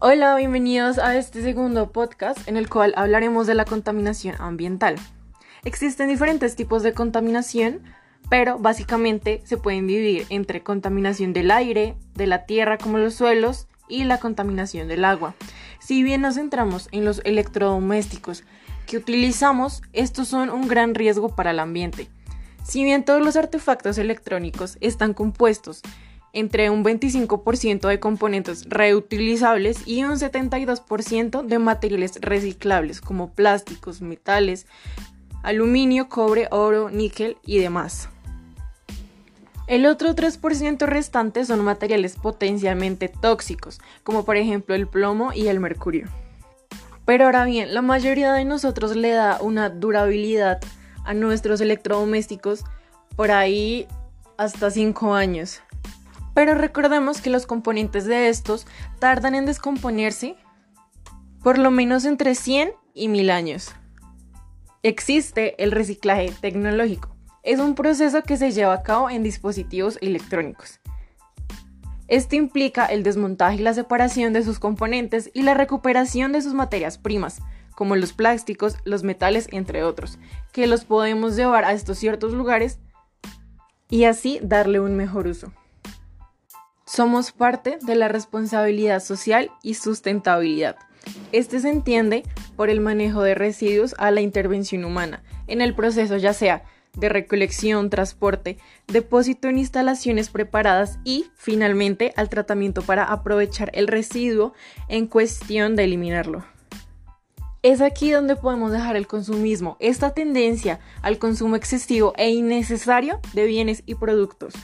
Hola, bienvenidos a este segundo podcast en el cual hablaremos de la contaminación ambiental. Existen diferentes tipos de contaminación, pero básicamente se pueden dividir entre contaminación del aire, de la tierra como los suelos y la contaminación del agua. Si bien nos centramos en los electrodomésticos que utilizamos, estos son un gran riesgo para el ambiente. Si bien todos los artefactos electrónicos están compuestos entre un 25% de componentes reutilizables y un 72% de materiales reciclables como plásticos, metales, aluminio, cobre, oro, níquel y demás. El otro 3% restante son materiales potencialmente tóxicos, como por ejemplo el plomo y el mercurio. Pero ahora bien, la mayoría de nosotros le da una durabilidad a nuestros electrodomésticos por ahí hasta 5 años. Pero recordemos que los componentes de estos tardan en descomponerse por lo menos entre 100 y 1000 años. Existe el reciclaje tecnológico. Es un proceso que se lleva a cabo en dispositivos electrónicos. Este implica el desmontaje y la separación de sus componentes y la recuperación de sus materias primas, como los plásticos, los metales, entre otros, que los podemos llevar a estos ciertos lugares y así darle un mejor uso. Somos parte de la responsabilidad social y sustentabilidad. Este se entiende por el manejo de residuos a la intervención humana, en el proceso ya sea de recolección, transporte, depósito en instalaciones preparadas y, finalmente, al tratamiento para aprovechar el residuo en cuestión de eliminarlo. Es aquí donde podemos dejar el consumismo, esta tendencia al consumo excesivo e innecesario de bienes y productos.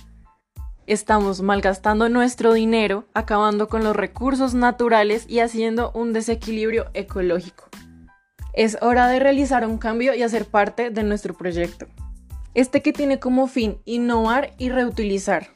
Estamos malgastando nuestro dinero, acabando con los recursos naturales y haciendo un desequilibrio ecológico. Es hora de realizar un cambio y hacer parte de nuestro proyecto. Este que tiene como fin innovar y reutilizar.